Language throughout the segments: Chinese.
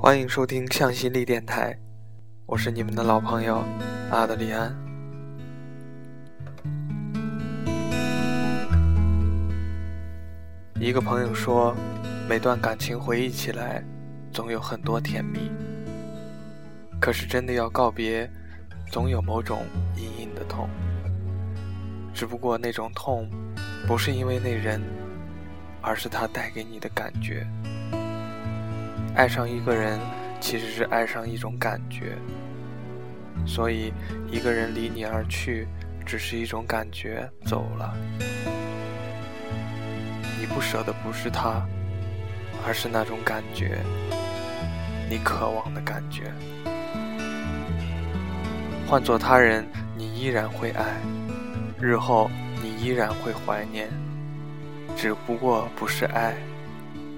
欢迎收听向心力电台，我是你们的老朋友阿德里安。一个朋友说，每段感情回忆起来，总有很多甜蜜。可是真的要告别，总有某种隐隐的痛。只不过那种痛，不是因为那人，而是他带给你的感觉。爱上一个人，其实是爱上一种感觉。所以，一个人离你而去，只是一种感觉走了。你不舍的不是他，而是那种感觉，你渴望的感觉。换做他人，你依然会爱，日后你依然会怀念，只不过不是爱，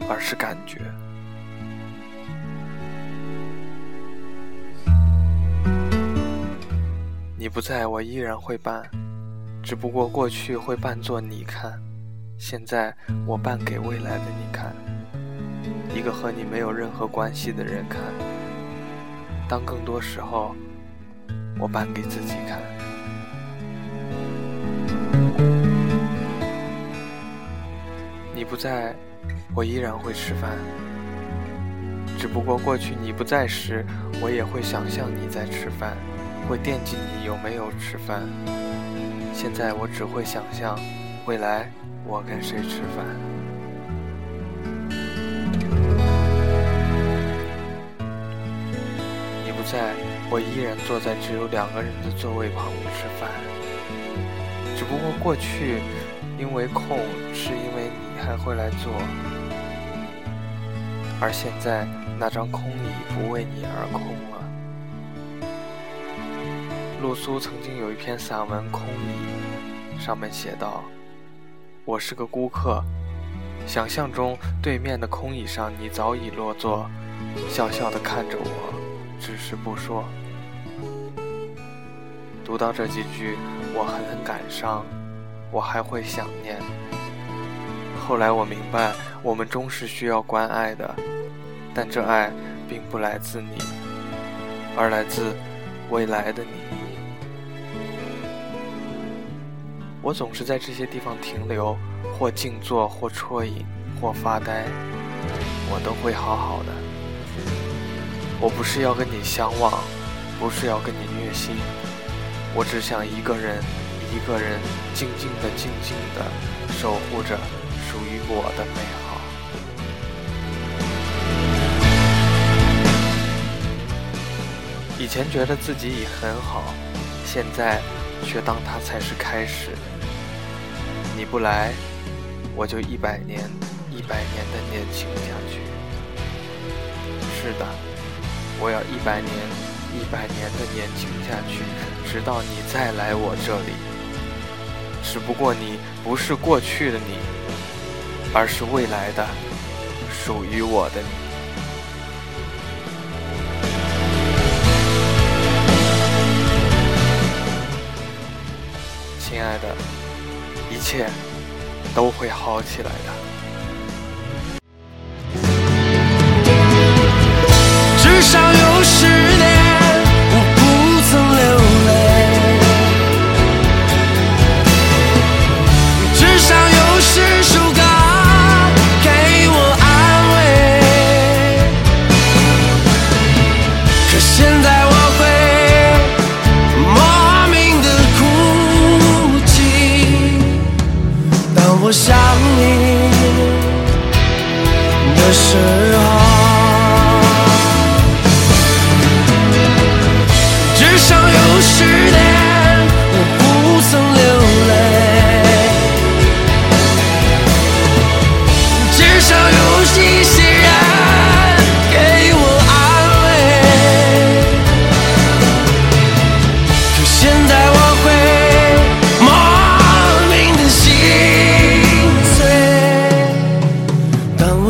而是感觉。你不在我依然会扮，只不过过去会扮作你看，现在我扮给未来的你看，一个和你没有任何关系的人看。当更多时候，我扮给自己看。你不在，我依然会吃饭，只不过过去你不在时，我也会想象你在吃饭。会惦记你有没有吃饭。现在我只会想象，未来我跟谁吃饭。你不在，我依然坐在只有两个人的座位旁吃饭。只不过过去因为空，是因为你还会来坐，而现在那张空椅不为你而空了。露苏曾经有一篇散文《空椅》，上面写道：“我是个孤客，想象中对面的空椅上你早已落座，笑笑地看着我，只是不说。”读到这几句，我狠狠感伤，我还会想念。后来我明白，我们终是需要关爱的，但这爱并不来自你，而来自未来的你。我总是在这些地方停留，或静坐，或啜饮，或发呆，我都会好好的。我不是要跟你相望，不是要跟你虐心，我只想一个人，一个人，静静的，静静的，守护着属于我的美好。以前觉得自己已很好，现在。却当它才是开始。你不来，我就一百年、一百年的年轻下去。是的，我要一百年、一百年的年轻下去，直到你再来我这里。只不过你不是过去的你，而是未来的、属于我的你。亲爱的，一切都会好起来的。我想你的时候，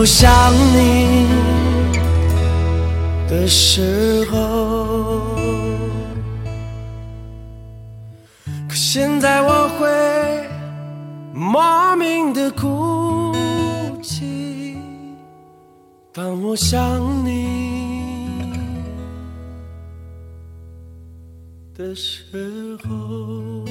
我想你的时候。可现在我会莫名的哭泣当我想你的时候。